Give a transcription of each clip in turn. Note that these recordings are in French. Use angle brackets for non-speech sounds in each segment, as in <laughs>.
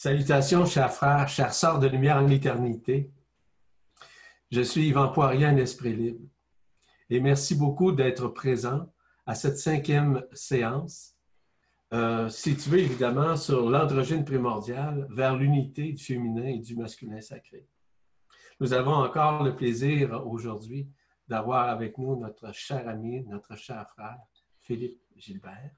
Salutations, chers frères, chers sœurs de lumière en l'éternité. Je suis Yvan Poirier, un esprit libre. Et merci beaucoup d'être présent à cette cinquième séance, euh, située évidemment sur l'androgyne primordial vers l'unité du féminin et du masculin sacré. Nous avons encore le plaisir aujourd'hui d'avoir avec nous notre cher ami, notre cher frère, Philippe Gilbert,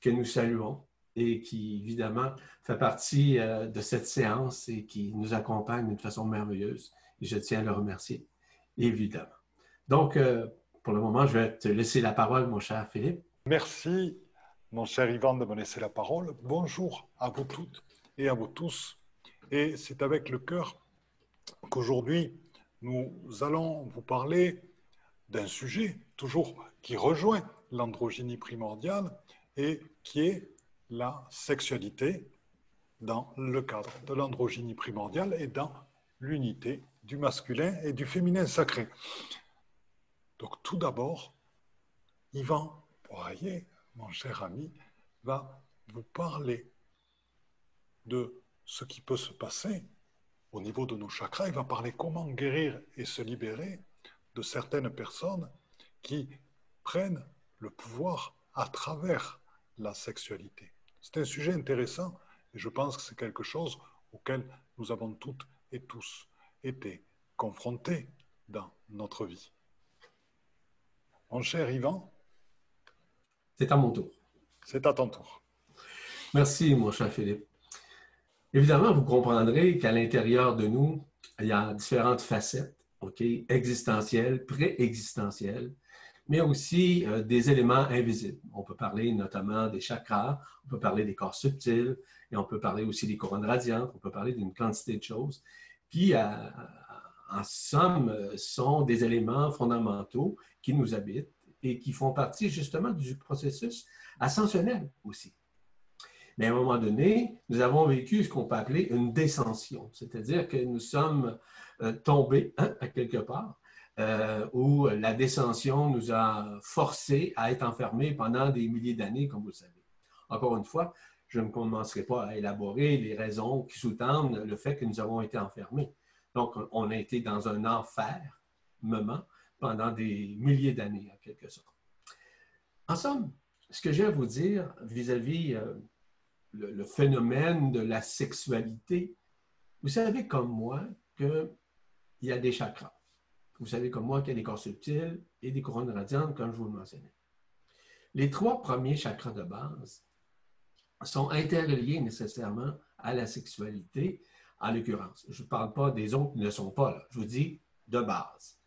que nous saluons et qui, évidemment, fait partie euh, de cette séance et qui nous accompagne d'une façon merveilleuse. Et je tiens à le remercier, évidemment. Donc, euh, pour le moment, je vais te laisser la parole, mon cher Philippe. Merci, mon cher Yvan, de me laisser la parole. Bonjour à vous toutes et à vous tous. Et c'est avec le cœur qu'aujourd'hui, nous allons vous parler d'un sujet toujours qui rejoint l'androgynie primordiale et qui est la sexualité dans le cadre de l'androgynie primordiale et dans l'unité du masculin et du féminin sacré. Donc tout d'abord, Yvan Poirier, mon cher ami, va vous parler de ce qui peut se passer au niveau de nos chakras. Il va parler comment guérir et se libérer de certaines personnes qui prennent le pouvoir à travers la sexualité. C'est un sujet intéressant et je pense que c'est quelque chose auquel nous avons toutes et tous été confrontés dans notre vie. Mon cher Yvan C'est à mon tour. C'est à ton tour. Merci, mon cher Philippe. Évidemment, vous comprendrez qu'à l'intérieur de nous, il y a différentes facettes, OK, existentielles, pré-existentielles, mais aussi euh, des éléments invisibles. On peut parler notamment des chakras, on peut parler des corps subtils, et on peut parler aussi des couronnes radiantes, on peut parler d'une quantité de choses qui, euh, en somme, sont des éléments fondamentaux qui nous habitent et qui font partie justement du processus ascensionnel aussi. Mais à un moment donné, nous avons vécu ce qu'on peut appeler une descension, c'est-à-dire que nous sommes euh, tombés hein, à quelque part euh, où la descension nous a forcés à être enfermés pendant des milliers d'années, comme vous le savez. Encore une fois, je ne commencerai pas à élaborer les raisons qui sous-tendent le fait que nous avons été enfermés. Donc, on a été dans un enfer, moment, pendant des milliers d'années, en quelque sorte. En somme, ce que j'ai à vous dire vis-à-vis euh, le, phénomène de la sexualité, vous savez comme moi qu'il y a des chakras. Vous savez comme moi qu'il y a des corps subtils et des couronnes radiantes, comme je vous le mentionnais. Les trois premiers chakras de base sont interreliés nécessairement à la sexualité, en l'occurrence. Je ne parle pas des autres qui ne sont pas là. Je vous dis de base.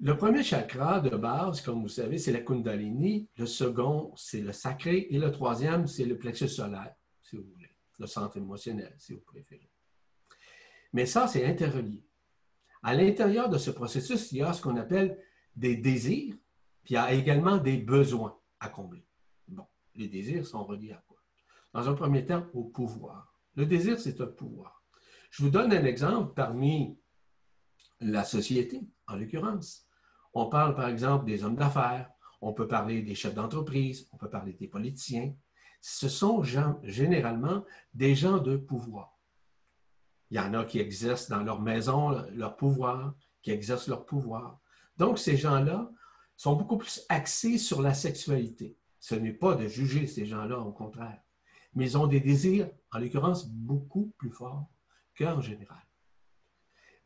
Le premier chakra de base, comme vous savez, c'est la Kundalini. Le second, c'est le sacré. Et le troisième, c'est le plexus solaire, si vous voulez. Le centre émotionnel, si vous préférez. Mais ça, c'est interrelié. À l'intérieur de ce processus, il y a ce qu'on appelle des désirs, puis il y a également des besoins à combler. Bon, les désirs sont reliés à quoi? Dans un premier temps, au pouvoir. Le désir, c'est un pouvoir. Je vous donne un exemple parmi la société, en l'occurrence. On parle par exemple des hommes d'affaires, on peut parler des chefs d'entreprise, on peut parler des politiciens. Ce sont généralement des gens de pouvoir. Il y en a qui exercent dans leur maison leur pouvoir, qui exercent leur pouvoir. Donc, ces gens-là sont beaucoup plus axés sur la sexualité. Ce n'est pas de juger ces gens-là, au contraire. Mais ils ont des désirs, en l'occurrence, beaucoup plus forts qu'en général.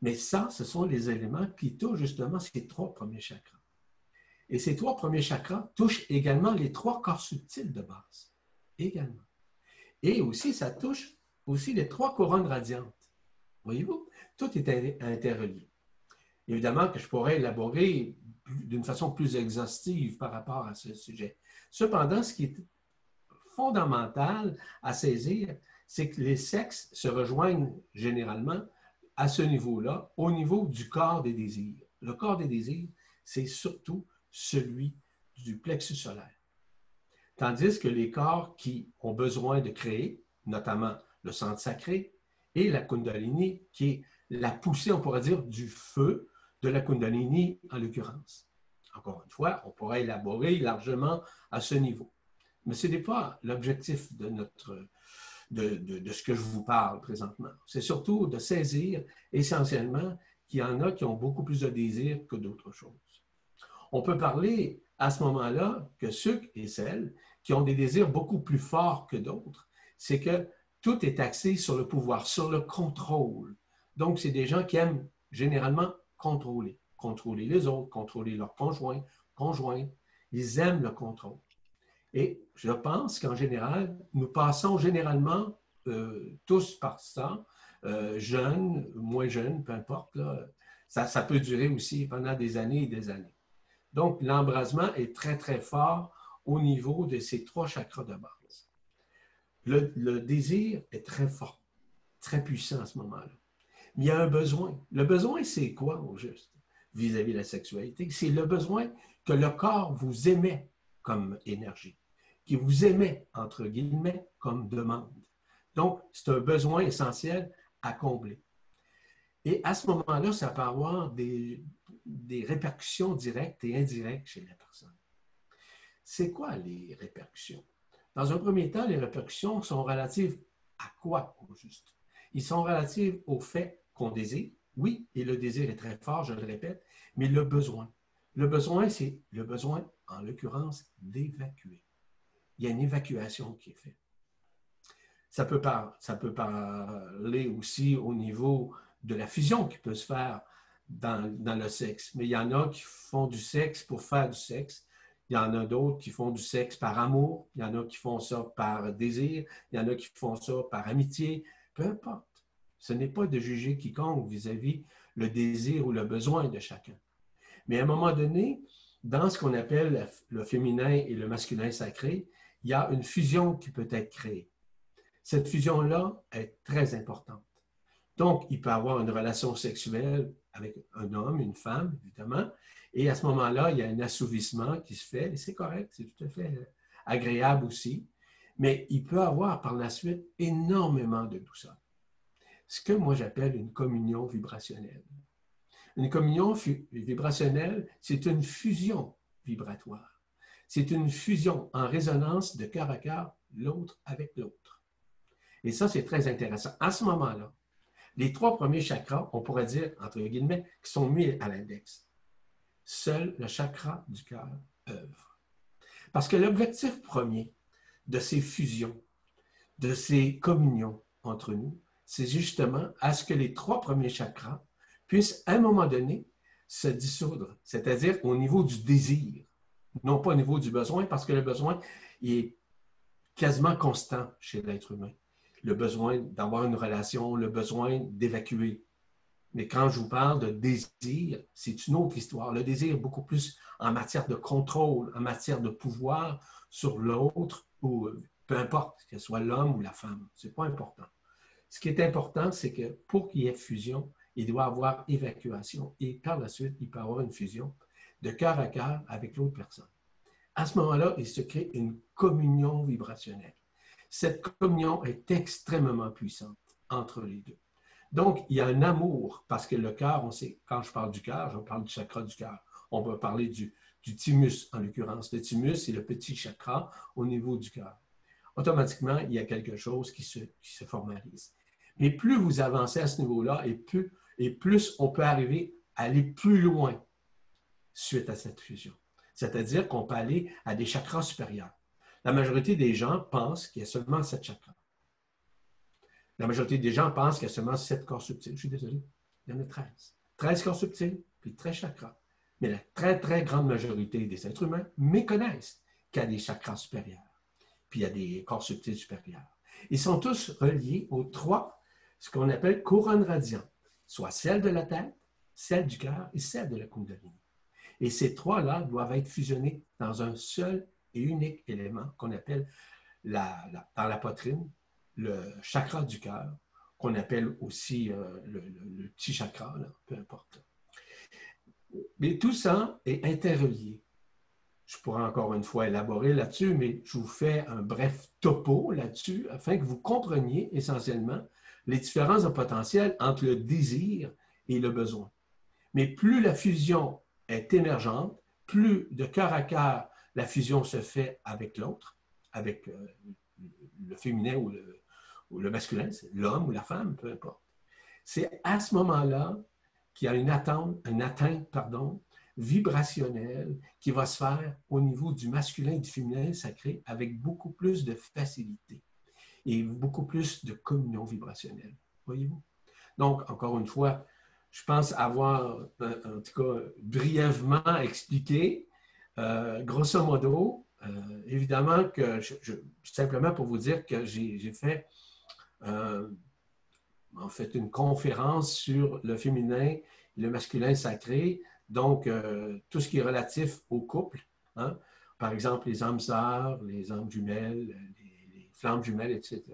Mais ça, ce sont les éléments qui touchent justement ces trois premiers chakras. Et ces trois premiers chakras touchent également les trois corps subtils de base. Également. Et aussi, ça touche aussi les trois couronnes radiantes. Voyez-vous, tout est interrelié. Évidemment que je pourrais élaborer d'une façon plus exhaustive par rapport à ce sujet. Cependant, ce qui est fondamental à saisir, c'est que les sexes se rejoignent généralement à ce niveau-là, au niveau du corps des désirs. Le corps des désirs, c'est surtout celui du plexus solaire. Tandis que les corps qui ont besoin de créer, notamment le centre sacré, et la Kundalini, qui est la poussée, on pourrait dire, du feu de la Kundalini en l'occurrence. Encore une fois, on pourrait élaborer largement à ce niveau. Mais ce n'est pas l'objectif de notre, de, ce que je vous parle présentement. C'est surtout de saisir essentiellement qu'il y en a qui ont beaucoup plus de désir que d'autres choses. On peut parler à ce moment-là que ceux et celles qui ont des désirs beaucoup plus forts que d'autres, c'est que tout est axé sur le pouvoir, sur le contrôle. Donc, c'est des gens qui aiment généralement contrôler. Contrôler les autres, contrôler leurs conjoints, conjoints. Ils aiment le contrôle. Et je pense qu'en général, nous passons généralement euh, tous par ça, euh, jeunes, moins jeunes, peu importe. Ça, ça peut durer aussi pendant des années et des années. Donc, l'embrasement est très, très fort au niveau de ces trois chakras de base. Le, désir est très fort, très puissant à ce moment-là. Mais il y a un besoin. Le besoin, c'est quoi au juste vis-à-vis de la sexualité? C'est le besoin que le corps vous émet comme énergie, qui vous émet, entre guillemets, comme demande. Donc, c'est un besoin essentiel à combler. Et à ce moment-là, ça peut avoir des répercussions directes et indirectes chez la personne. C'est quoi les répercussions? Dans un premier temps, les répercussions sont relatives à quoi au juste? Ils sont relatives au fait qu'on désire, oui, et le désir est très fort, je le répète, mais le besoin. Le besoin, c'est le besoin, en l'occurrence, d'évacuer. Il y a une évacuation qui est faite. Ça peut, parler aussi au niveau de la fusion qui peut se faire dans, le sexe. Mais il y en a qui font du sexe pour faire du sexe. Il y en a d'autres qui font du sexe par amour. Il y en a qui font ça par désir. Il y en a qui font ça par amitié. Peu importe. Ce n'est pas de juger quiconque vis-à-vis le désir ou le besoin de chacun. Mais à un moment donné, dans ce qu'on appelle le féminin et le masculin sacré, il y a une fusion qui peut être créée. Cette fusion-là est très importante. Donc, il peut avoir une relation sexuelle avec un homme, une femme, évidemment, et à ce moment-là, il y a un assouvissement qui se fait, et c'est correct, c'est tout à fait agréable aussi, mais il peut avoir par la suite énormément de douceur ce que moi j'appelle une communion vibrationnelle. Une communion vibrationnelle, c'est une fusion vibratoire. C'est une fusion en résonance de cœur à cœur, l'autre avec l'autre. Et ça, c'est très intéressant. À ce moment-là, les trois premiers chakras, on pourrait dire, entre guillemets, qui sont mis à l'index. Seul le chakra du cœur œuvre. Parce que l'objectif premier de ces fusions, de ces communions entre nous, c'est justement à ce que les trois premiers chakras puissent, à un moment donné, se dissoudre, c'est-à-dire au niveau du désir, non pas au niveau du besoin, parce que le besoin est quasiment constant chez l'être humain. Le besoin d'avoir une relation, le besoin d'évacuer. Mais quand je vous parle de désir, c'est une autre histoire. Le désir est beaucoup plus en matière de contrôle, en matière de pouvoir sur l'autre, ou peu importe, que soit l'homme ou la femme. Ce n'est pas important. Ce qui est important, c'est que pour qu'il y ait fusion, il doit avoir évacuation et par la suite, il peut y avoir une fusion de cœur à cœur avec l'autre personne. À ce moment-là, il se crée une communion vibrationnelle. Cette communion est extrêmement puissante entre les deux. Donc, il y a un amour, parce que le cœur, on sait, quand je parle du cœur, je parle du chakra du cœur. On peut parler du, thymus, en l'occurrence. Le thymus, c'est le petit chakra au niveau du cœur. Automatiquement, il y a quelque chose qui se, qui se formalise. Mais plus vous avancez à ce niveau-là, et plus, et plus on peut arriver à aller plus loin suite à cette fusion. C'est-à-dire qu'on peut aller à des chakras supérieurs. La majorité des gens pensent qu'il y a seulement sept chakras. La majorité des gens pensent qu'il y a seulement sept corps subtils. Je suis désolé, il y en a 13. 13 corps subtils, puis 13 chakras. Mais la très, très grande majorité des êtres humains méconnaissent qu'il y a des chakras supérieurs, puis il y a des corps subtils supérieurs. Ils sont tous reliés aux trois ce qu'on appelle couronne radiante, soit celle de la tête, celle du cœur et celle de la Kundalini. Et ces trois-là doivent être fusionnés dans un seul et unique élément qu'on appelle la, dans la poitrine le chakra du cœur, qu'on appelle aussi euh, le, petit chakra, peu importe. Mais tout ça est interrelié. Je pourrais encore une fois élaborer là-dessus, mais je vous fais un bref topo là-dessus afin que vous compreniez essentiellement les différences de potentiel entre le désir et le besoin. Mais plus la fusion est émergente, plus de cœur à cœur la fusion se fait avec l'autre, avec euh, le féminin ou le, masculin, l'homme ou la femme, peu importe. C'est à ce moment-là qu'il y a une atteinte, une atteinte pardon, vibrationnelle qui va se faire au niveau du masculin et du féminin sacré avec beaucoup plus de facilité et beaucoup plus de communion vibrationnelle. Voyez-vous? Donc, encore une fois, je pense avoir, euh, en tout cas, brièvement expliqué, euh, grosso modo, euh, évidemment que, je, simplement pour vous dire que j'ai fait, en fait, une conférence sur le féminin et le masculin sacré, donc tout ce qui est relatif au couple, hein. par exemple les âmes sœurs, les âmes jumelles, les, les flammes jumelles, etc.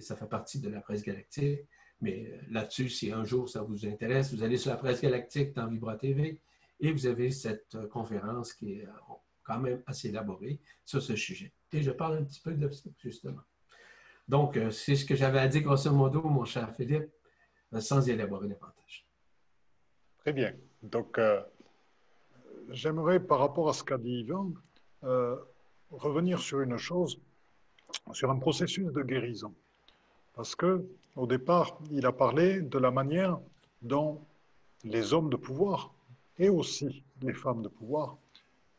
Ça fait partie de la presse galactique. Mais euh, là-dessus, si un jour ça vous intéresse, vous allez sur la presse galactique dans Vibra TV et vous avez cette euh, conférence qui est euh, quand même assez élaborée sur ce sujet. Et je parle un petit peu de ça, justement. Donc, c'est ce que j'avais à dire grosso modo, mon cher Philippe, sans y élaborer davantage. Très bien. Donc, j'aimerais, par rapport à ce qu'a dit Yvan, revenir sur une chose, sur un processus de guérison. Parce que au départ, il a parlé de la manière dont les hommes de pouvoir et aussi les femmes de pouvoir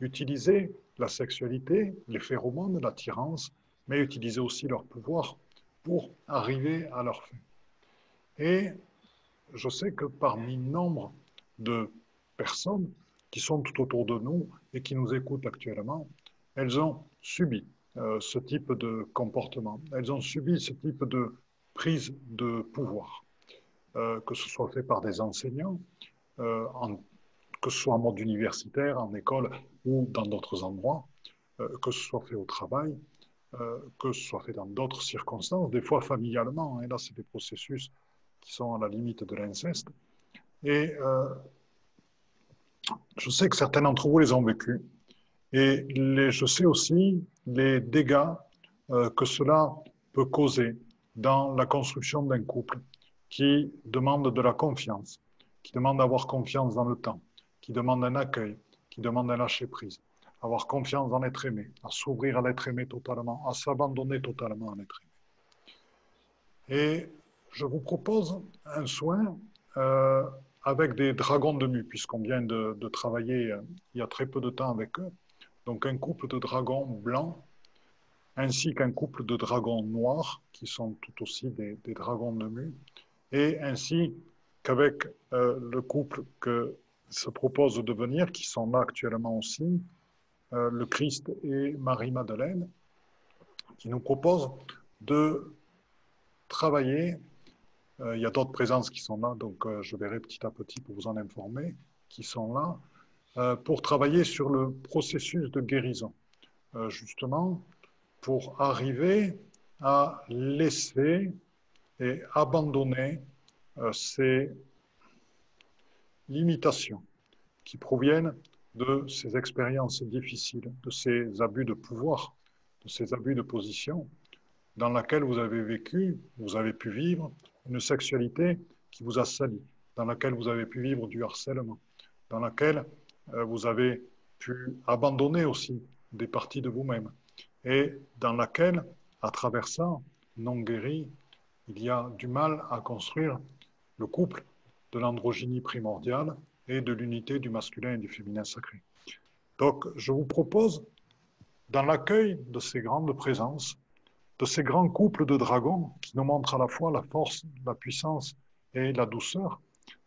utilisaient la sexualité, les phéromones, l'attirance, mais utilisaient aussi leur pouvoir pour arriver à leur fin. Et je sais que parmi nombre de personnes qui sont tout autour de nous et qui nous écoutent actuellement, elles ont subi euh, ce type de comportement. Elles ont subi ce type de prise de pouvoir, euh, que ce soit fait par des enseignants, euh, que ce soit en mode universitaire, en école ou dans d'autres endroits, euh, que ce soit fait au travail, que ce soit fait dans d'autres circonstances, des fois familialement. Et là, c'est des processus qui sont à la limite de l'inceste. Et je sais que certains d'entre vous les ont vécus. Et je sais aussi les dégâts que cela peut causer dans la construction d'un couple qui demande de la confiance, qui demande d'avoir confiance dans le temps, qui demande un accueil, qui demande un lâcher-prise, avoir confiance dans l'être aimé, à s'ouvrir à l'être aimé totalement, à s'abandonner totalement à l'être aimé. Et je vous propose un soin euh, avec des dragons de mu, puisqu'on vient de, travailler euh, il y a très peu de temps avec eux. Donc un couple de dragons blancs ainsi qu'un couple de dragons noirs, qui sont tout aussi des, dragons de mu, et ainsi qu'avec euh, le couple que se propose de devenir, qui sont là actuellement aussi, euh, le Christ et Marie-Madeleine, qui nous proposent de travailler. Euh, il y a d'autres présences qui sont là, donc je verrai petit à petit pour vous en informer, qui sont là, pour travailler sur le processus de guérison. justement, pour arriver à laisser et abandonner euh, ces limitations qui proviennent de ces expériences difficiles, de ces abus de pouvoir, de ces abus de position dans laquelle vous avez vécu, vous avez pu vivre une sexualité qui vous a sali, dans laquelle vous avez pu vivre du harcèlement, dans laquelle euh, vous avez pu abandonner aussi des parties de vous-même, et dans laquelle, à travers ça, non guéri, il y a du mal à construire le couple de l'androgynie primordiale et de l'unité du masculin et du féminin sacré. Donc, je vous propose, dans l'accueil de ces grandes présences, de ces grands couples de dragons qui nous montrent à la fois la force, la puissance et la douceur,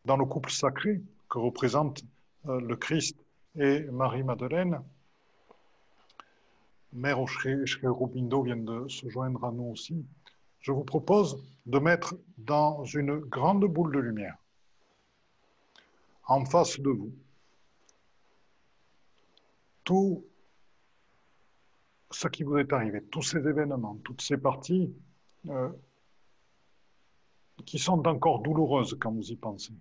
dans le couple sacré que représentent euh, le Christ et Marie-Madeleine, Mère Rubindo vient de se joindre à nous aussi. Je vous propose de mettre dans une grande boule de lumière, en face de vous, tout ce qui vous est arrivé, tous ces événements, toutes ces parties euh, qui sont encore douloureuses quand vous y pensez.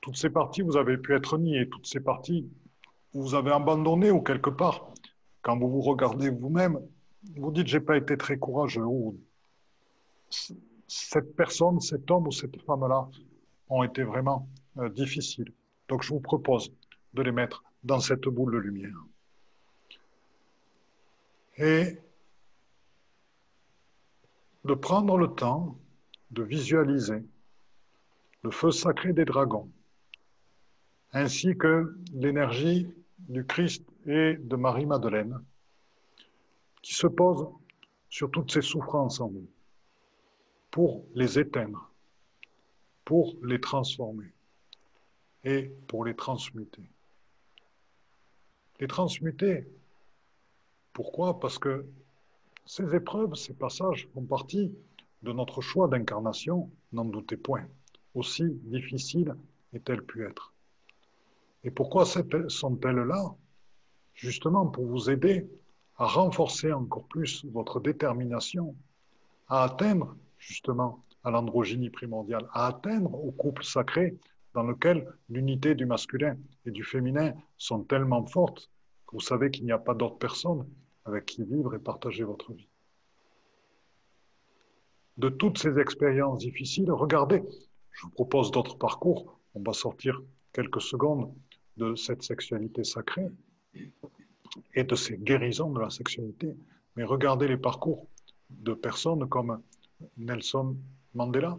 Toutes ces parties, vous avez pu être niées, toutes ces parties, vous avez abandonné ou quelque part quand vous vous regardez vous-même, vous dites j'ai pas été très courageux ou cette personne, cet homme ou cette femme-là ont été vraiment euh, difficiles. Donc je vous propose de les mettre dans cette boule de lumière. Et de prendre le temps de visualiser le feu sacré des dragons, ainsi que l'énergie du Christ et de Marie-Madeleine, qui se pose sur toutes ces souffrances en nous, pour les éteindre, pour les transformer et pour les transmuter. Les transmuter, pourquoi? Parce que ces épreuves, ces passages font partie de notre choix d'incarnation, n'en doutez point, aussi difficiles aient-elles pu être. Et pourquoi sont-elles là? Justement pour vous aider à renforcer encore plus votre détermination à atteindre justement à l'androgynie primordiale, à atteindre au couple sacré dans lequel l'unité du masculin et du féminin sont tellement fortes que vous savez qu'il n'y a pas d'autre personne avec qui vivre et partager votre vie. De toutes ces expériences difficiles, regardez, je vous propose d'autres parcours, on va sortir quelques secondes de cette sexualité sacrée et de ces guérisons de la sexualité, mais regardez les parcours de personnes comme Nelson Mandela,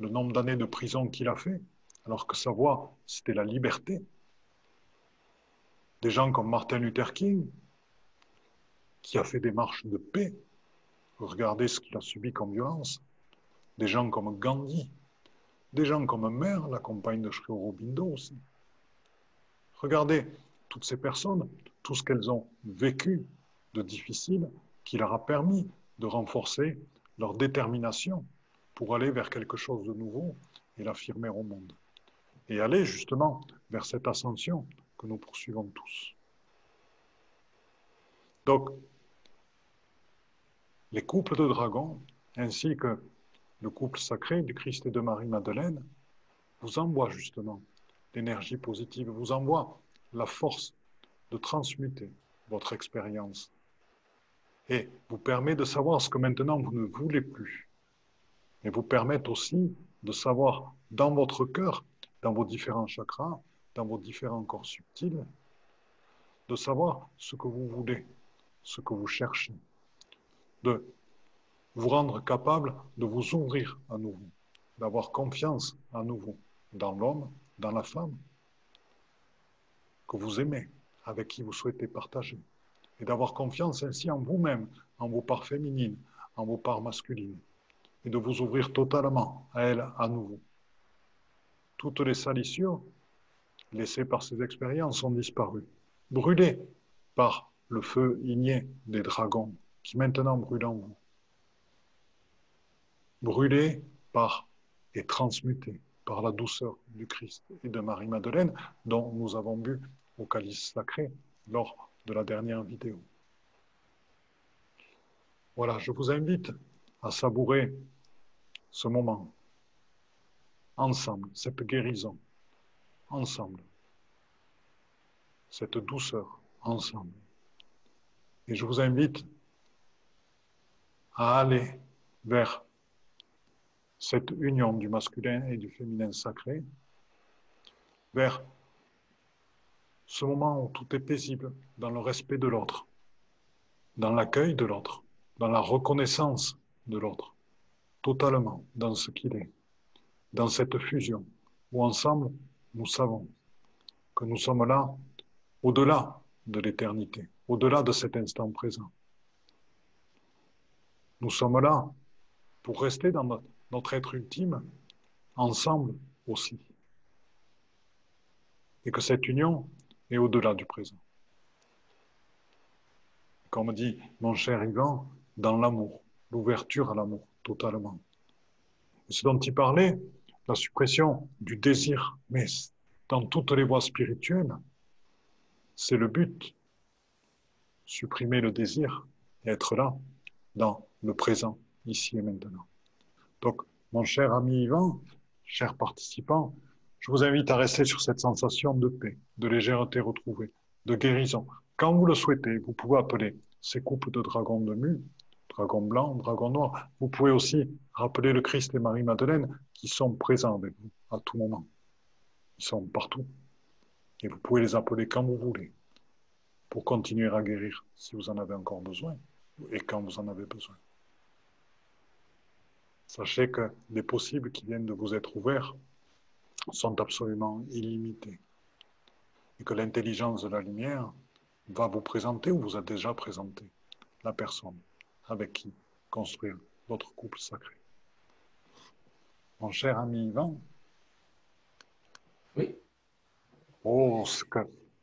le nombre d'années de prison qu'il a fait, alors que sa voix, c'était la liberté. Des gens comme Martin Luther King, qui a fait des marches de paix. Regardez ce qu'il a subi comme violence. Des gens comme Gandhi, des gens comme Mère, la compagne de Sri Aurobindo aussi. Regardez toutes ces personnes, tout ce qu'elles ont vécu de difficile, qui leur a permis de renforcer leur détermination pour aller vers quelque chose de nouveau et l'affirmer au monde. Et aller justement vers cette ascension que nous poursuivons tous. Donc, les couples de dragons, ainsi que le couple sacré du Christ et de Marie-Madeleine, vous envoient justement l'énergie positive, vous envoient la force de transmuter votre expérience et vous permet de savoir ce que maintenant vous ne voulez plus. Et vous permettent aussi de savoir dans votre cœur, dans vos différents chakras, dans vos différents corps subtils, de savoir ce que vous voulez, ce que vous cherchez, de vous rendre capable de vous ouvrir à nouveau, d'avoir confiance à nouveau dans l'homme, dans la femme que vous aimez, avec qui vous souhaitez partager, et d'avoir confiance ainsi en vous-même, en vos parts féminines, en vos parts masculines, et de vous ouvrir totalement à elles à nouveau. Toutes les salissures laissées par ces expériences ont disparu, brûlées par le feu igné des dragons qui maintenant brûle en vous. Brûlées par et transmutées par la douceur du Christ et de Marie-Madeleine dont nous avons bu au calice sacré lors de la dernière vidéo. Voilà, je vous invite à savourer ce moment. Ensemble, cette guérison. Ensemble, cette douceur. Ensemble. Et je vous invite à aller vers cette union du masculin et du féminin sacré, vers ce moment où tout est paisible dans le respect de l'autre, dans l'accueil de l'autre, dans la reconnaissance de l'autre, totalement dans ce qu'il est, dans cette fusion où ensemble nous savons que nous sommes là au-delà de l'éternité, au-delà de cet instant présent. Nous sommes là pour rester dans notre, être ultime, ensemble aussi. Et que cette union et au-delà du présent. Comme dit mon cher Ivan, dans l'amour, l'ouverture à l'amour, totalement. ce dont il parlait, la suppression du désir, mais dans toutes les voies spirituelles, c'est le but. Supprimer le désir et être là, dans le présent, ici et maintenant. Donc, mon cher ami Ivan, cher participant, je vous invite à rester sur cette sensation de paix, de légèreté retrouvée, de guérison. Quand vous le souhaitez, vous pouvez appeler ces couples de dragons de mu, dragon blanc, dragon noir. Vous pouvez aussi rappeler le Christ et Marie-Madeleine qui sont présents avec vous à tout moment. Ils sont partout. Et vous pouvez les appeler quand vous voulez pour continuer à guérir si vous en avez encore besoin et quand vous en avez besoin. Sachez que les possibles qui viennent de vous être ouverts sont absolument illimités. Et que l'intelligence de la lumière va vous présenter ou vous a déjà présenté la personne avec qui construire votre couple sacré. Mon cher ami Yvan. Oui. Oh,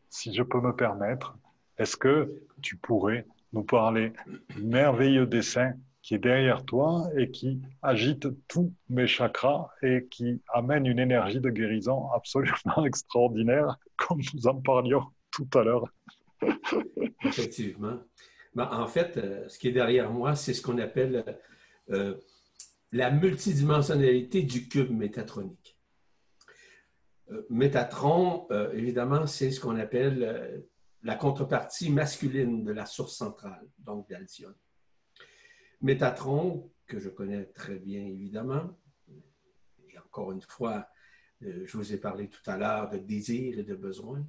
si je peux me permettre, est-ce que tu pourrais nous parler du merveilleux dessin qui est derrière toi et qui agite tous mes chakras et qui amène une énergie de guérison absolument <laughs> extraordinaire, comme nous en parlions tout à l'heure? Effectivement. Ben, en fait, euh, ce qui est derrière moi, c'est ce qu'on appelle euh, la multidimensionnalité du cube métatronique. Euh, Métatron, évidemment, c'est ce qu'on appelle la contrepartie masculine de la source centrale, donc d'Alcyone. Métatron, que je connais très bien évidemment, et encore une fois, je vous ai parlé tout à l'heure de désir et de besoin.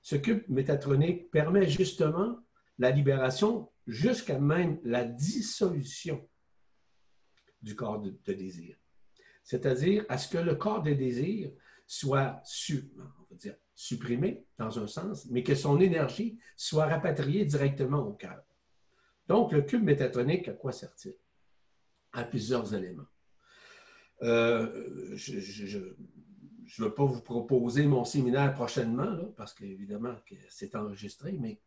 Ce cube métatronique permet justement la libération jusqu'à même la dissolution du corps de, désir. C'est-à-dire à ce que le corps de désir soit supprimé dans un sens, mais que son énergie soit rapatriée directement au cœur. Donc, le cube métatronique, à quoi sert-il? À plusieurs éléments. Euh, je ne veux pas vous proposer mon séminaire prochainement, parce qu'évidemment, c'est enregistré, mais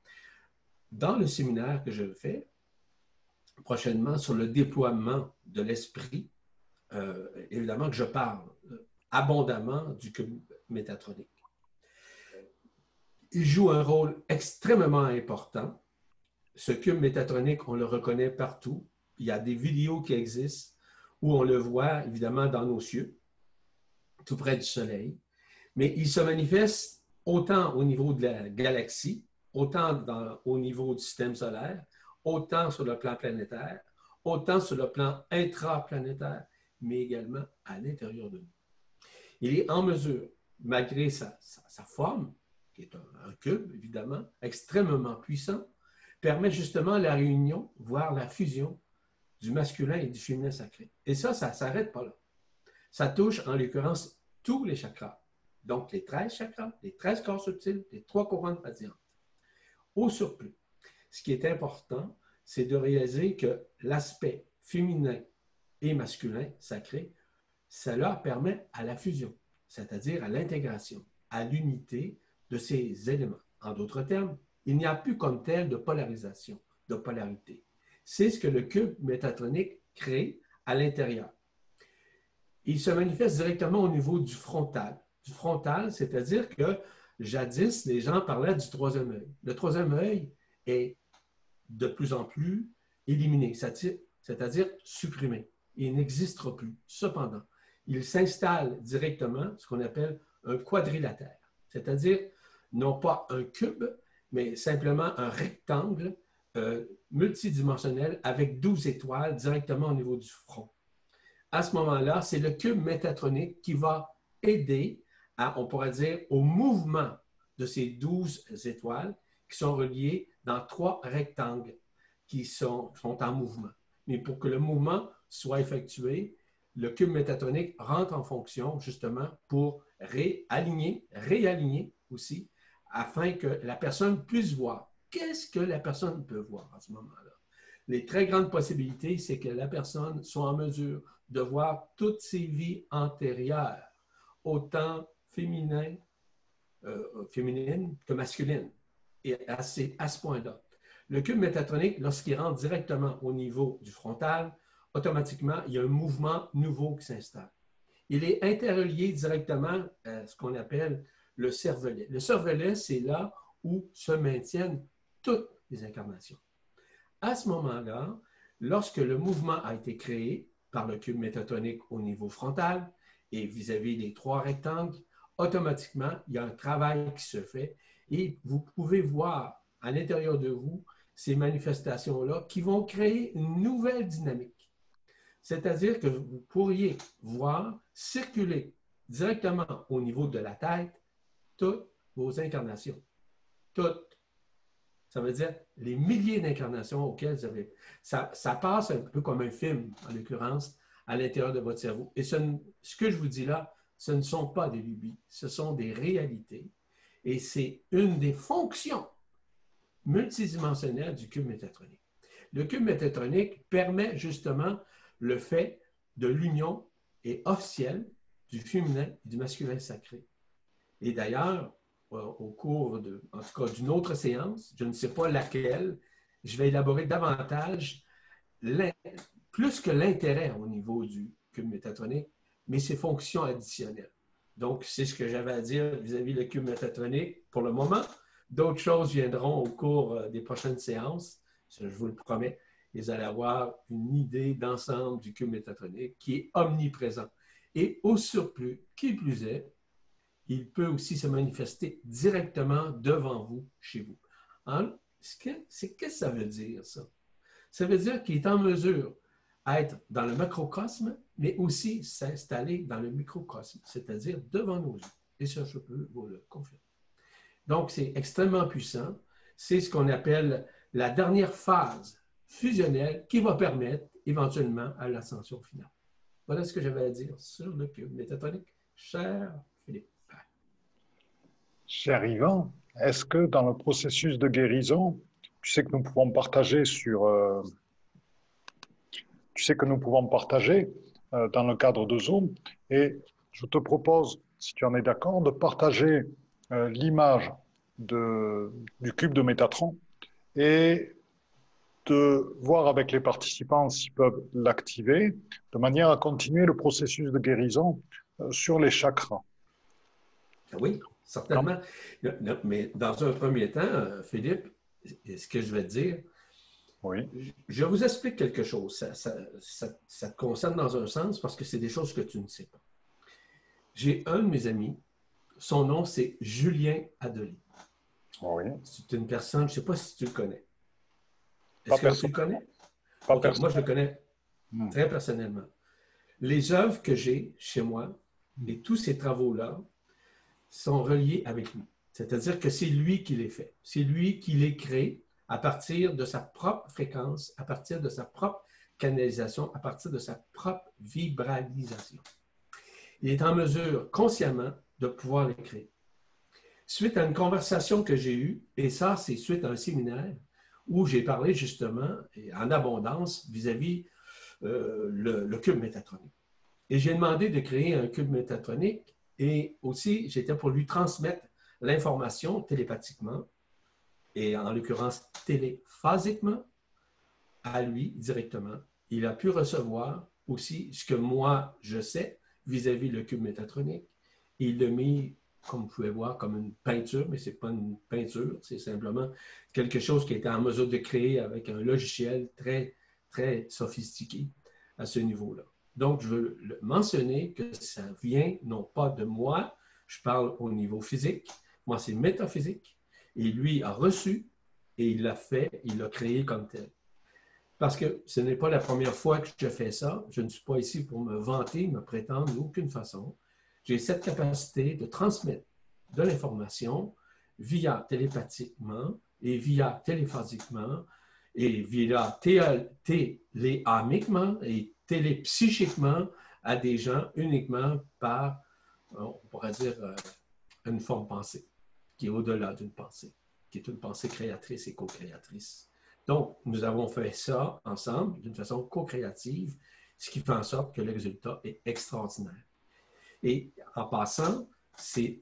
dans le séminaire que je fais prochainement sur le déploiement de l'esprit, euh, évidemment que je parle abondamment du cube métatronique. Il joue un rôle extrêmement important ce cube métatronique, on le reconnaît partout. Il y a des vidéos qui existent où on le voit évidemment dans nos cieux, tout près du Soleil. Mais il se manifeste autant au niveau de la galaxie, autant au niveau du système solaire, autant sur le plan planétaire, autant sur le plan intraplanétaire, mais également à l'intérieur de nous. Il est en mesure, malgré sa, forme, qui est un cube évidemment, extrêmement puissant, permet justement la réunion, voire la fusion du masculin et du féminin sacré. Et ça, ça ne s'arrête pas là. Ça touche en l'occurrence tous les chakras. Donc les 13 chakras, les 13 corps subtils, les trois couronnes radiantes. Au surplus, ce qui est important, c'est de réaliser que l'aspect féminin et masculin sacré, cela permet à la fusion, c'est-à-dire à l'intégration, à l'unité de ces éléments. En d'autres termes, il n'y a plus comme tel de polarisation, de polarité. C'est ce que le cube métatronique crée à l'intérieur. Il se manifeste directement au niveau du frontal. Du frontal, c'est-à-dire que jadis, les gens parlaient du troisième œil. Le troisième œil est de plus en plus éliminé, c'est-à-dire supprimé. Il n'existera plus. Cependant, il s'installe directement ce qu'on appelle un quadrilatère, c'est-à-dire non pas un cube, mais simplement un rectangle euh, multidimensionnel avec 12 étoiles directement au niveau du front. À ce moment-là, c'est le cube métatronique qui va aider, à, on pourrait dire, au mouvement de ces 12 étoiles qui sont reliées dans trois rectangles qui sont, sont en mouvement. Mais pour que le mouvement soit effectué, le cube métatronique rentre en fonction justement pour réaligner, réaligner aussi afin que la personne puisse voir. Qu'est-ce que la personne peut voir à ce moment-là? Les très grandes possibilités, c'est que la personne soit en mesure de voir toutes ses vies antérieures, autant féminines, euh, féminines que masculines, et à, à ce point-là. Le cube métatronique, lorsqu'il rentre directement au niveau du frontal, automatiquement, il y a un mouvement nouveau qui s'installe. Il est interrelié directement à ce qu'on appelle le cervelet. Le cervelet, c'est là où se maintiennent toutes les incarnations. À ce moment-là, lorsque le mouvement a été créé par le cube métatonique au niveau frontal et vis-à-vis des trois rectangles, automatiquement, il y a un travail qui se fait et vous pouvez voir à l'intérieur de vous ces manifestations-là qui vont créer une nouvelle dynamique. C'est-à-dire que vous pourriez voir circuler directement au niveau de la tête toutes vos incarnations. Toutes. Ça veut dire les milliers d'incarnations auxquelles vous avez. Ça, ça, passe un peu comme un film, en l'occurrence, à l'intérieur de votre cerveau. Et ce, ce que je vous dis là, ce ne sont pas des lubies, ce sont des réalités. Et c'est une des fonctions multidimensionnelles du cube métatronique. Le cube métatronique permet justement le fait de l'union et officielle du féminin et du masculin sacré. Et d'ailleurs, au cours de, en d'une autre séance, je ne sais pas laquelle, je vais élaborer davantage plus que l'intérêt au niveau du cube métatronique, mais ses fonctions additionnelles. Donc, c'est ce que j'avais à dire vis-à-vis le cube métatronique pour le moment. D'autres choses viendront au cours euh, des prochaines séances, je vous le promets. Vous allez avoir une idée d'ensemble du cube métatronique qui est omniprésent. Et au surplus, qui plus est, il peut aussi se manifester directement devant vous, chez vous. Hein? Qu'est-ce que ça veut dire, ça? Ça veut dire qu'il est en mesure d'être dans le macrocosme, mais aussi s'installer dans le microcosme, c'est-à-dire devant nos yeux. Et ça, je peux vous le confirmer. Donc, c'est extrêmement puissant. C'est ce qu'on appelle la dernière phase fusionnelle qui va permettre éventuellement à l'ascension finale. Voilà ce que j'avais à dire sur le cube métatonique. Cher Philippe. Cher Yvan, est-ce que dans le processus de guérison, tu sais que nous pouvons partager sur, euh, tu sais que nous pouvons partager euh, dans le cadre de Zoom, et je te propose, si tu en es d'accord, de partager euh, l'image du cube de Métatron et de voir avec les participants s'ils peuvent l'activer, de manière à continuer le processus de guérison sur les chakras. Oui, certainement. Mais dans un premier temps, Philippe, ce que je vais dire, oui. je vous explique quelque chose. Ça, ça, te concerne dans un sens parce que c'est des choses que tu ne sais pas. J'ai un de mes amis, son nom c'est Julien Adoli. Oui. C'est une personne, je ne sais pas si tu le connais. Est-ce que tu le connais? Pas moi, je le connais hmm. très personnellement. Les œuvres que j'ai chez moi et tous ces travaux-là sont reliés avec lui. C'est-à-dire que c'est lui qui les fait. C'est lui qui les crée à partir de sa propre fréquence, à partir de sa propre canalisation, à partir de sa propre vibralisation. Il est en mesure consciemment de pouvoir créer. Suite à une conversation que j'ai eue, et ça, c'est suite à un séminaire où j'ai parlé justement en abondance vis-à-vis euh, le, cube métatronique. Et j'ai demandé de créer un cube métatronique et aussi j'étais pour lui transmettre l'information télépathiquement et en l'occurrence téléphasiquement à lui directement. Il a pu recevoir aussi ce que moi je sais vis-à-vis le cube métatronique. il l'a mis, comme vous pouvez voir, comme une peinture, mais ce n'est pas une peinture, c'est simplement quelque chose qui était en mesure de créer avec un logiciel très, très sophistiqué à ce niveau-là. Donc, je veux mentionner que ça vient non pas de moi, je parle au niveau physique, moi, c'est métaphysique. Et lui a reçu et il l'a fait, il l'a créé comme tel. Parce que ce n'est pas la première fois que je fais ça. Je ne suis pas ici pour me vanter, me prétendre d'aucune façon. J'ai cette capacité de transmettre de l'information via télépathiquement et via téléphasiquement et via téléamiquement et télépsychiquement à des gens uniquement par, on pourrait dire, euh, une forme pensée qui est au-delà d'une pensée, qui est une pensée créatrice et co-créatrice. Donc, nous avons fait ça ensemble d'une façon co-créative, ce qui fait en sorte que le résultat est extraordinaire. Et en passant, c'est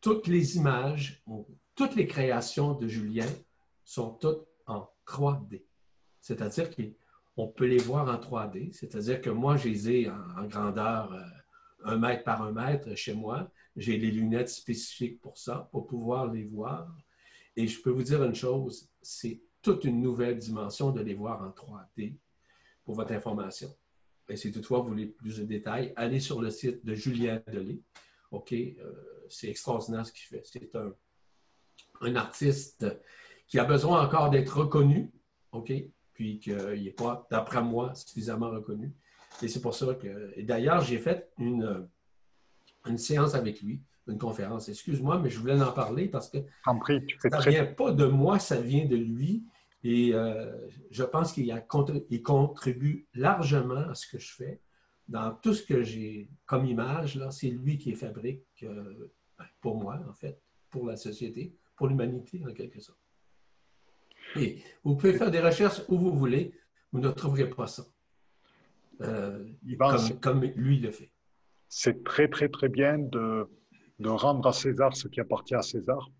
toutes les images, toutes les créations de Julien sont toutes en 3D. C'est-à-dire qu'on peut les voir en 3D. C'est-à-dire que moi, je les ai en, grandeur euh, un mètre par un mètre chez moi, j'ai les lunettes spécifiques pour ça, pour pouvoir les voir. Et je peux vous dire une chose, c'est toute une nouvelle dimension de les voir en 3D pour votre information. Si toutefois vous voulez plus de détails, allez sur le site de Julien Delay. OK? Euh, c'est extraordinaire ce qu'il fait. C'est un, un, artiste qui a besoin encore d'être reconnu, OK? Puis qu'il n'est pas, d'après moi, suffisamment reconnu. Et c'est pour ça que. d'ailleurs, j'ai fait une, une séance avec lui, une conférence. Excuse-moi, mais je voulais en parler parce que ça ne vient pas de moi, ça vient de lui. Et euh, je pense qu'il contribue largement à ce que je fais dans tout ce que j'ai comme image, c'est lui qui fabrique euh, pour moi, en fait, pour la société, pour l'humanité, en quelque sorte. Et vous pouvez faire des recherches où vous voulez, vous ne trouverez pas ça. Euh, comme, comme, lui le fait. C'est très, très, très bien de, rendre à César ce qui appartient à César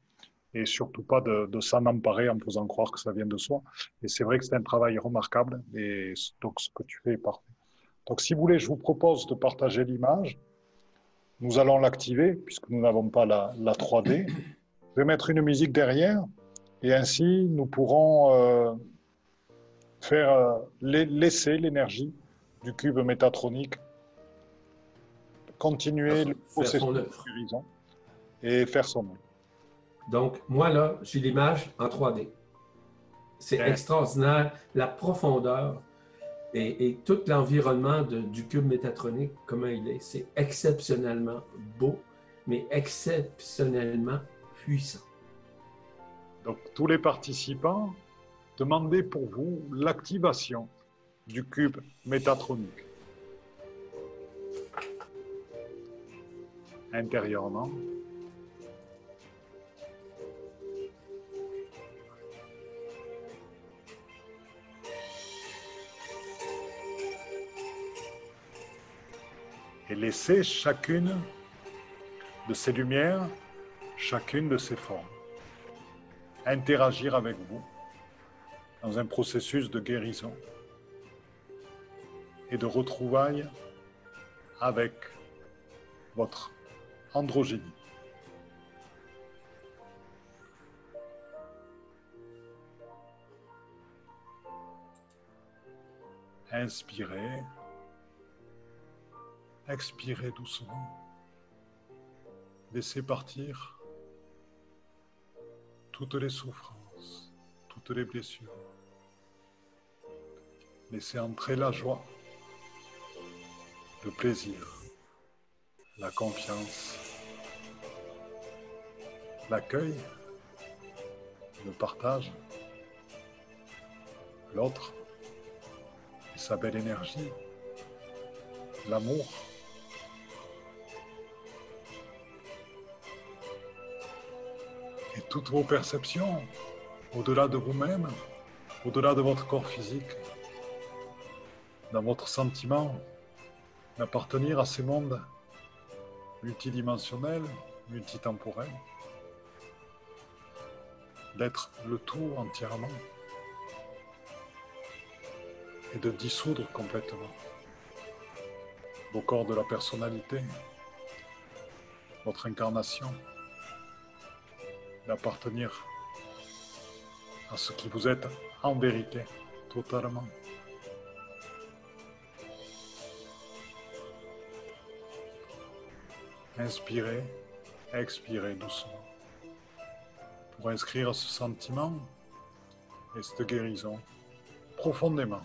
et surtout pas de, de s'en emparer en faisant croire que ça vient de soi. Et c'est vrai que c'est un travail remarquable et donc ce que tu fais est parfait. Donc, si vous voulez, je vous propose de partager l'image. Nous allons l'activer puisque nous n'avons pas la, 3D. Je vais mettre une musique derrière et ainsi nous pourrons euh, faire euh, laisser l'énergie du cube métatronique continuer le processus de guérison et faire son œuvre. Donc, moi, là, j'ai l'image en 3D. C'est extraordinaire, la profondeur et, tout l'environnement du cube métatronique, comment il est, c'est exceptionnellement beau, mais exceptionnellement puissant. Donc, tous les participants, demandez pour vous l'activation du cube métatronique. Intérieurement, et laissez chacune de ces lumières, chacune de ces formes, interagir avec vous dans un processus de guérison et de retrouvailles avec votre androgynie. Inspirez. Expirez doucement. Laissez partir toutes les souffrances, toutes les blessures. Laissez entrer la joie, le plaisir, la confiance, l'accueil, le partage, l'autre sa belle énergie, l'amour. et toutes vos perceptions, au-delà de vous-même, au-delà de votre corps physique, dans votre sentiment d'appartenir à ces mondes multidimensionnels, multitemporels, d'être le tout entièrement et de dissoudre complètement vos corps de la personnalité, votre incarnation d'appartenir à ce qui vous êtes en vérité, totalement. Inspirez, expirez doucement pour inscrire ce sentiment et cette guérison profondément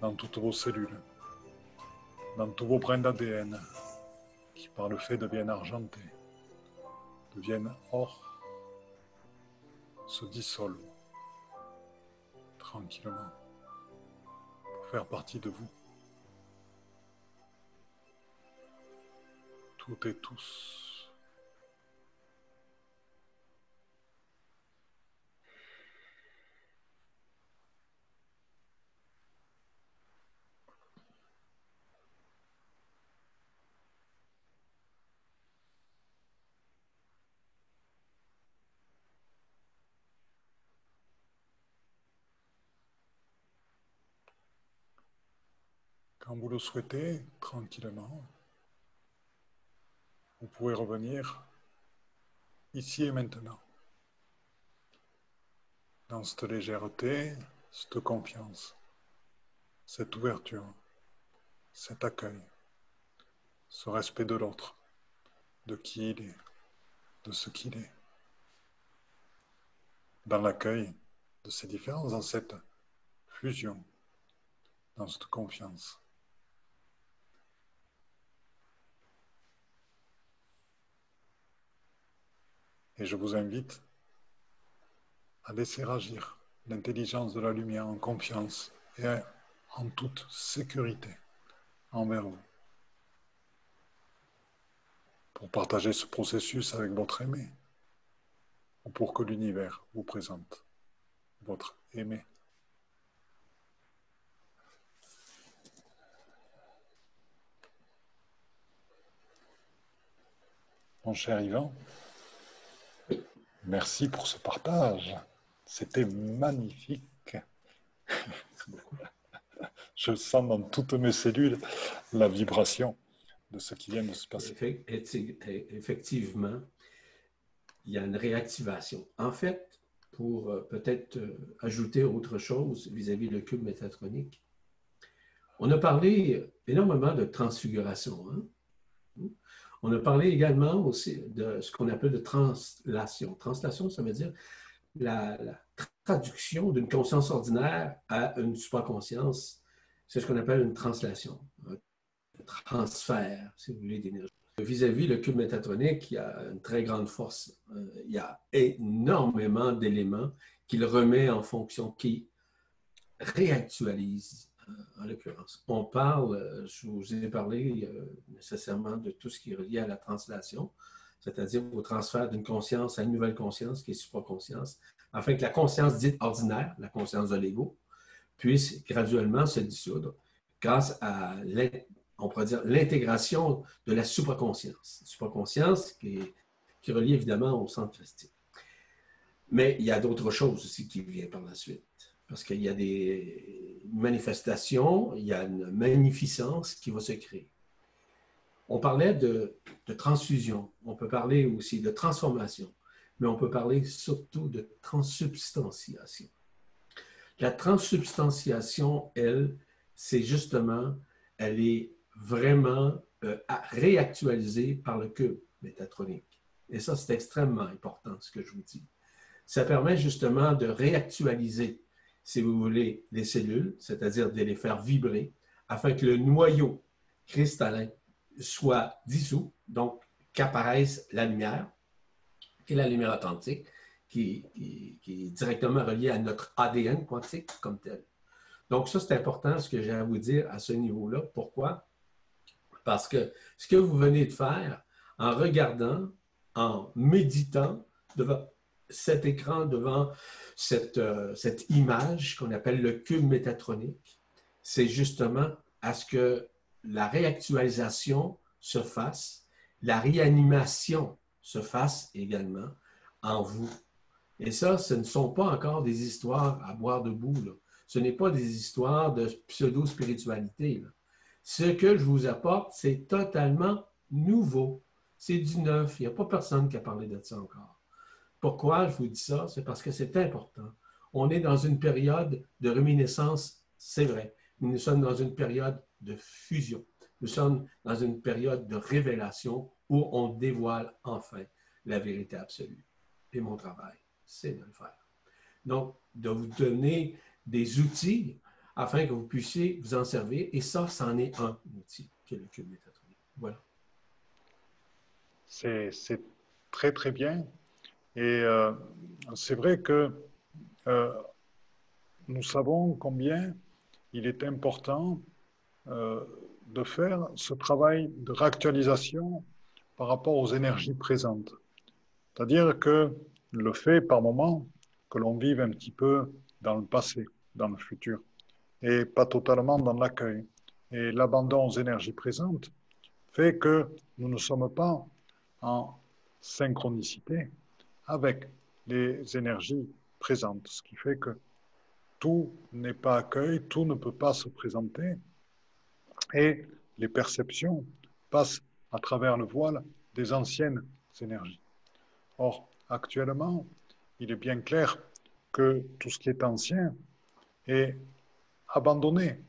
dans toutes vos cellules, dans tous vos brins d'ADN qui par le fait deviennent argentés deviennent or, se dissolvent tranquillement pour faire partie de vous. Tout et tous. Vous le souhaitez, tranquillement, vous pouvez revenir ici et maintenant, dans cette légèreté, cette confiance, cette ouverture, cet accueil, ce respect de l'autre, de qui il est, de ce qu'il est, dans l'accueil de ces différences, dans cette fusion, dans cette confiance. Et je vous invite à laisser agir l'intelligence de la lumière en confiance et en toute sécurité envers vous. Pour partager ce processus avec votre aimé. Ou pour que l'univers vous présente votre aimé. Mon cher Yvan, merci pour ce partage. C'était magnifique. Je sens dans toutes mes cellules la vibration de ce qui vient de se passer. Effectivement, il y a une réactivation. En fait, pour euh, peut-être euh, ajouter autre chose vis-à-vis le cube métatronique, on a parlé énormément de transfiguration. Hein. On a parlé également aussi de ce qu'on appelle de translation. Translation, ça veut dire la, traduction d'une conscience ordinaire à une supraconscience. C'est ce qu'on appelle une translation, un transfert, si vous voulez, d'énergie. Vis-à-vis le cube métatronique, il y a une très grande force. Euh, il y a énormément d'éléments qu'il remet en fonction, qui réactualisent en l'occurrence. On parle, euh, je vous ai parlé euh, nécessairement de tout ce qui est relié à la translation, c'est-à-dire au transfert d'une conscience à une nouvelle conscience qui est supraconscience, afin que la conscience dite ordinaire, la conscience de l'ego, puisse graduellement se dissoudre grâce à, l'intégration de la supraconscience. Supraconscience qui, est, qui relie évidemment au centre christique. Mais il y a d'autres choses aussi qui viennent par la suite parce qu'il y a des manifestations, il y a une magnificence qui va se créer. On parlait de, transfusion, on peut parler aussi de transformation, mais on peut parler surtout de transsubstantiation. La transsubstantiation, elle, c'est justement, elle est vraiment euh, réactualisée par le cube métatronique. Et ça, c'est extrêmement important, ce que je vous dis. Ça permet justement de réactualiser si vous voulez, les cellules, c'est-à-dire de les faire vibrer, afin que le noyau cristallin soit dissous, donc qu'apparaisse la lumière, qui est la lumière authentique, qui, est directement reliée à notre ADN quantique comme tel. Donc ça, c'est important ce que j'ai à vous dire à ce niveau-là. Pourquoi? Parce que ce que vous venez de faire en regardant, en méditant devant cet écran, devant euh, cette, image qu'on appelle le cube métatronique, c'est justement à ce que la réactualisation se fasse, la réanimation se fasse également en vous. Et ça, ce ne sont pas encore des histoires à boire debout. Ce n'est pas des histoires de pseudo-spiritualité. Ce que je vous apporte, c'est totalement nouveau. C'est du neuf. Il n'y a pas personne qui a parlé de ça encore. Pourquoi je vous dis ça? C'est parce que c'est important. On est dans une période de réminiscence, c'est vrai, nous sommes dans une période de fusion. Nous sommes dans une période de révélation où on dévoile enfin la vérité absolue. Et mon travail, c'est de le faire. Donc, de vous donner des outils afin que vous puissiez vous en servir. Et ça, c'en est un outil qui le cube. Voilà. C'est très, très bien. Et euh, c'est vrai que euh, nous savons combien il est important euh, de faire ce travail de réactualisation par rapport aux énergies présentes. C'est-à-dire que le fait par moment que l'on vive un petit peu dans le passé, dans le futur, et pas totalement dans l'accueil. Et l'abandon aux énergies présentes fait que nous ne sommes pas en synchronicité avec les énergies présentes, ce qui fait que tout n'est pas accueil, tout ne peut pas se présenter, et les perceptions passent à travers le voile des anciennes énergies. Or, actuellement, il est bien clair que tout ce qui est ancien est abandonné.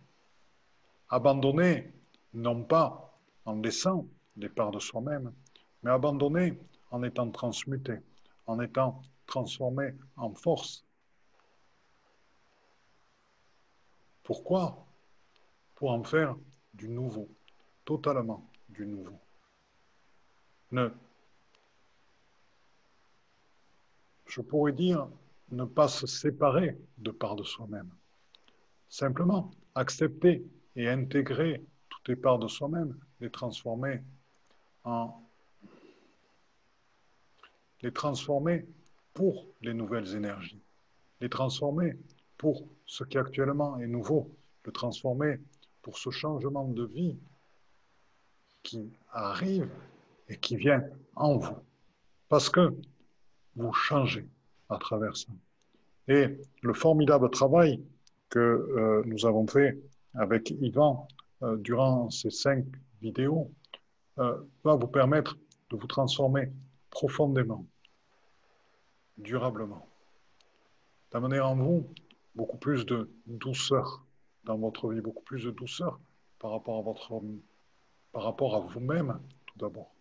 Abandonné, non pas en laissant des parts de soi-même, mais abandonné en étant transmuté en étant transformé en force. Pourquoi Pour en faire du nouveau, totalement du nouveau. Ne, je pourrais dire ne pas se séparer de part de soi-même. Simplement accepter et intégrer toutes les parts de soi-même, les transformer en les transformer pour les nouvelles énergies, les transformer pour ce qui actuellement est nouveau, le transformer pour ce changement de vie qui arrive et qui vient en vous. Parce que vous changez à travers ça. Et le formidable travail que euh, nous avons fait avec Yvan euh, durant ces cinq vidéos euh, va vous permettre de vous transformer profondément, durablement, d'amener en vous beaucoup plus de douceur dans votre vie, beaucoup plus de douceur par rapport à votre par rapport à vous-même tout d'abord,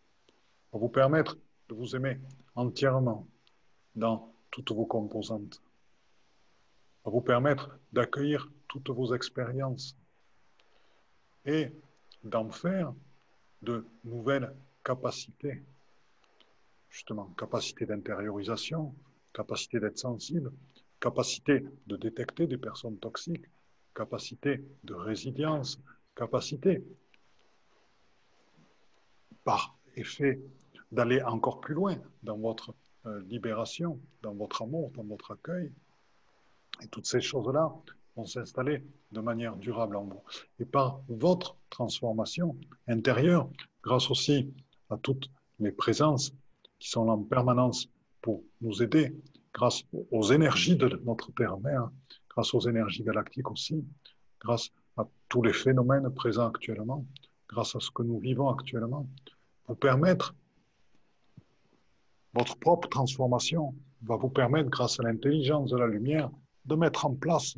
pour vous permettre de vous aimer entièrement dans toutes vos composantes, pour vous permettre d'accueillir toutes vos expériences et d'en faire de nouvelles capacités, justement, capacité d'intériorisation, capacité d'être sensible, capacité de détecter des personnes toxiques, capacité de résilience, capacité par effet d'aller encore plus loin dans votre euh, libération, dans votre amour, dans votre accueil. Et toutes ces choses-là vont s'installer de manière durable en vous. Et par votre transformation intérieure, grâce aussi à toutes les présences qui sont en permanence pour nous aider, grâce aux énergies de notre Terre-Mère, grâce aux énergies galactiques aussi, grâce à tous les phénomènes présents actuellement, grâce à ce que nous vivons actuellement, vous permettre, votre propre transformation va vous permettre, grâce à l'intelligence de la lumière, de mettre en place,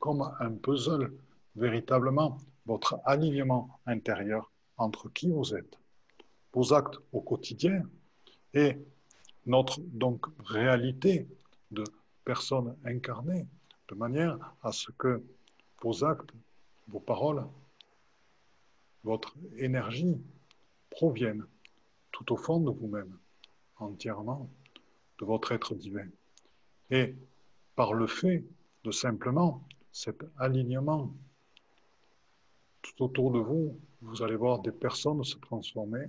comme un puzzle, véritablement votre alignement intérieur entre qui vous êtes, vos actes au quotidien et notre donc réalité de personne incarnée, de manière à ce que vos actes, vos paroles, votre énergie proviennent tout au fond de vous-même, entièrement, de votre être divin. Et par le fait de simplement cet alignement tout autour de vous, vous allez voir des personnes se transformer.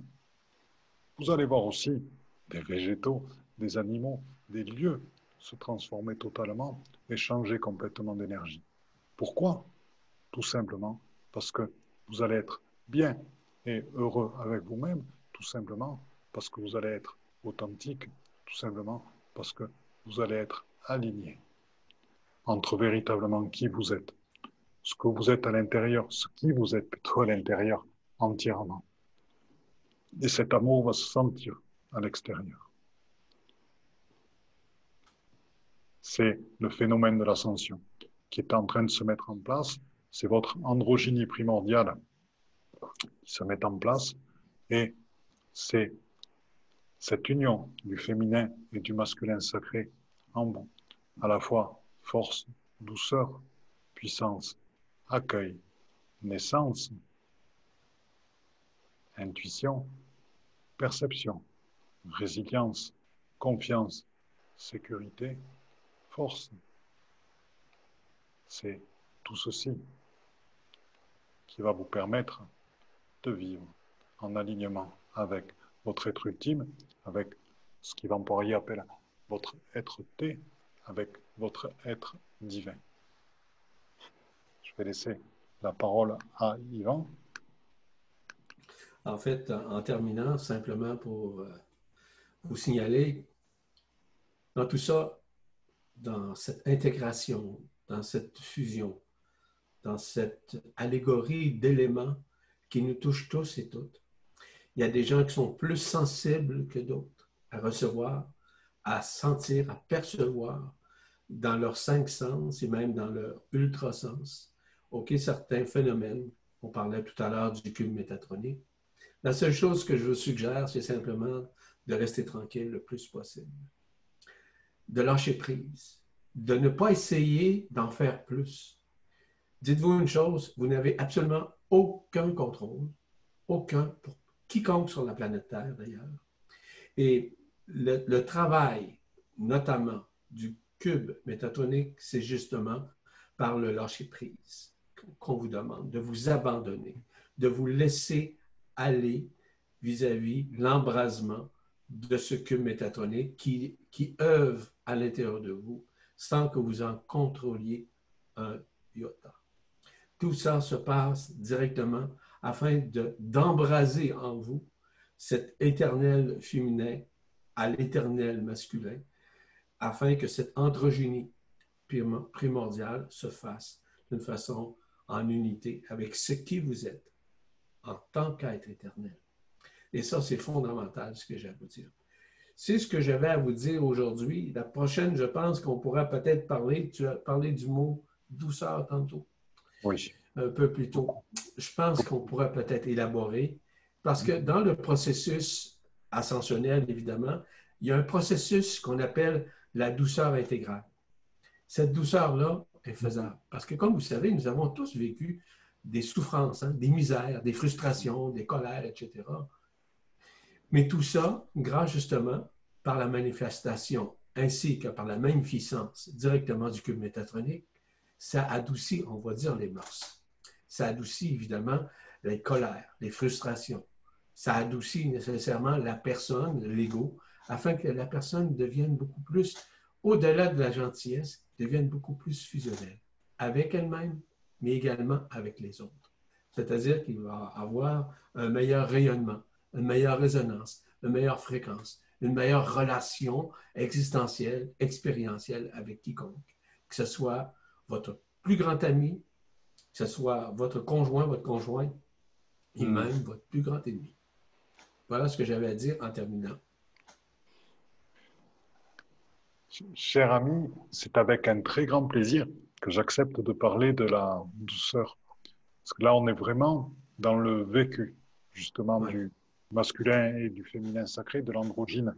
Vous allez voir aussi des végétaux, des animaux, des lieux se transformer totalement et changer complètement d'énergie. Pourquoi? Tout simplement parce que vous allez être bien et heureux avec vous-même, tout simplement parce que vous allez être authentique, tout simplement parce que vous allez être aligné entre véritablement qui vous êtes, ce que vous êtes à l'intérieur, ce qui vous êtes plutôt à l'intérieur entièrement. Et cet amour va se sentir à l'extérieur. C'est le phénomène de l'ascension qui est en train de se mettre en place. C'est votre androgynie primordiale qui se met en place et c'est cette union du féminin et du masculin sacré en vous, à la fois force, douceur, puissance, accueil, naissance, intuition, perception, résilience, confiance, sécurité, force. C'est tout ceci qui va vous permettre de vivre en alignement avec votre être ultime, avec ce qu'Yvan appelle votre être T, avec votre être divin. Je vais laisser la parole à Yvan. En fait, en terminant, simplement pour euh, vous signaler, dans tout ça, dans cette intégration, dans cette fusion, dans cette allégorie d'éléments qui nous touchent tous et toutes, il y a des gens qui sont plus sensibles que d'autres à recevoir, à sentir, à percevoir dans leurs cinq sens et même dans leur ultrasens, OK, certains phénomènes. On parlait tout à l'heure du cube métatronique. La seule chose que je vous suggère, c'est simplement de rester tranquille le plus possible, de lâcher prise, de ne pas essayer d'en faire plus. Dites-vous une chose, vous n'avez absolument aucun contrôle, aucun pour quiconque sur la planète Terre d'ailleurs. Et le, travail, notamment du cube métatonique, c'est justement par le lâcher prise qu'on vous demande, de vous abandonner, de vous laisser aller vis-à-vis l'embrasement de ce cube métatronique qui, qui œuvre à l'intérieur de vous sans que vous en contrôliez un iota. Tout ça se passe directement afin d'embraser en vous cet éternel féminin à l'éternel masculin, afin que cette androgynie primordiale se fasse d'une façon en unité avec ce qui vous êtes en tant qu'être éternel. Et ça, c'est fondamental, ce que j'ai à vous dire. C'est ce que j'avais à vous dire aujourd'hui. La prochaine, je pense qu'on pourra peut-être parler, tu as parlé du mot douceur tantôt. Oui. Un peu plus tôt. Je pense qu'on pourrait peut-être élaborer, parce que dans le processus ascensionnel, évidemment, il y a un processus qu'on appelle la douceur intégrale. Cette douceur-là est faisable. Parce que, comme vous savez, nous avons tous vécu des souffrances, hein, des misères, des frustrations, des colères, etc. Mais tout ça, grâce justement par la manifestation ainsi que par la magnificence directement du cube métatronique, ça adoucit, on va dire, les mœurs. Ça adoucit évidemment les colères, les frustrations. Ça adoucit nécessairement la personne, l'ego, afin que la personne devienne beaucoup plus, au-delà de la gentillesse, devienne beaucoup plus fusionnelle avec elle-même, mais également avec les autres. C'est-à-dire qu'il va avoir un meilleur rayonnement, une meilleure résonance, une meilleure fréquence, une meilleure relation existentielle, expérientielle avec quiconque, que ce soit votre plus grand ami, que ce soit votre conjoint, votre conjoint, et hmm. même votre plus grand ennemi. Voilà ce que j'avais à dire en terminant. Cher ami, c'est avec un très grand plaisir que j'accepte de parler de la douceur. Parce que là, on est vraiment dans le vécu, justement, du masculin et du féminin sacré, de l'androgyne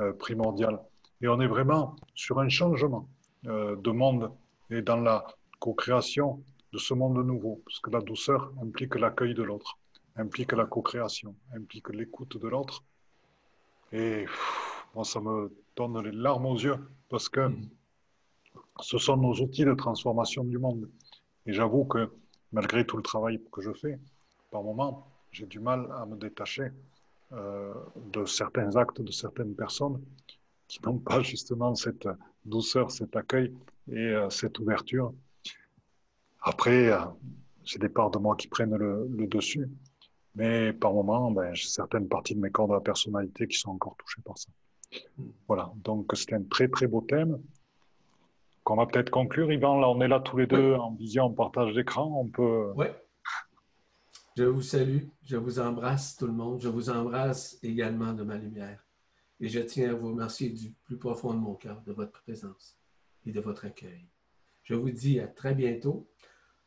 euh, primordial. Et on est vraiment sur un changement euh, de monde et dans la co-création de ce monde nouveau. Parce que la douceur implique l'accueil de l'autre, implique la co-création, implique l'écoute de l'autre. Et moi, ça me donne les larmes aux yeux parce que ce sont nos outils de transformation du monde. Et j'avoue que malgré tout le travail que je fais, par moments, j'ai du mal à me détacher de certains actes de certaines personnes qui n'ont pas justement cette douceur, cet accueil et euh, cette ouverture. Après, euh, j'ai des parts de moi qui prennent le, le dessus, mais par moments, ben, j'ai certaines parties de mes corps de la personnalité qui sont encore touchées par ça. Voilà, donc c'est un très très beau thème qu'on va peut-être conclure. Yvan, là on est là tous les deux en vision, en partage d'écran, on peut... Oui. Je vous salue, je vous embrasse tout le monde, je vous embrasse également de ma lumière. Et je tiens à vous remercier du plus profond de mon cœur de votre présence et de votre accueil. Je vous dis à très bientôt.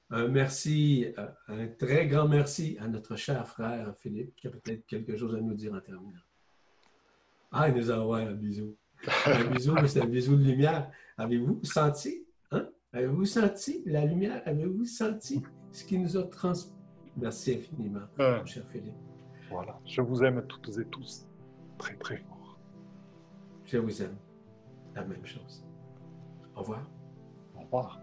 Un merci, euh, un très grand merci à notre cher frère Philippe qui a peut-être quelque chose à nous dire en terminant. Ah, il nous envoie un bisou. Un bisou, c'est un bisou de lumière. Avez-vous senti? Hein? Avez-vous senti la lumière? Avez-vous senti ce qui nous a transmis? Merci infiniment, mon cher Philippe. Voilà. Je vous aime toutes et tous très, très fort. Je vous aime. La même chose. Au revoir. Au revoir.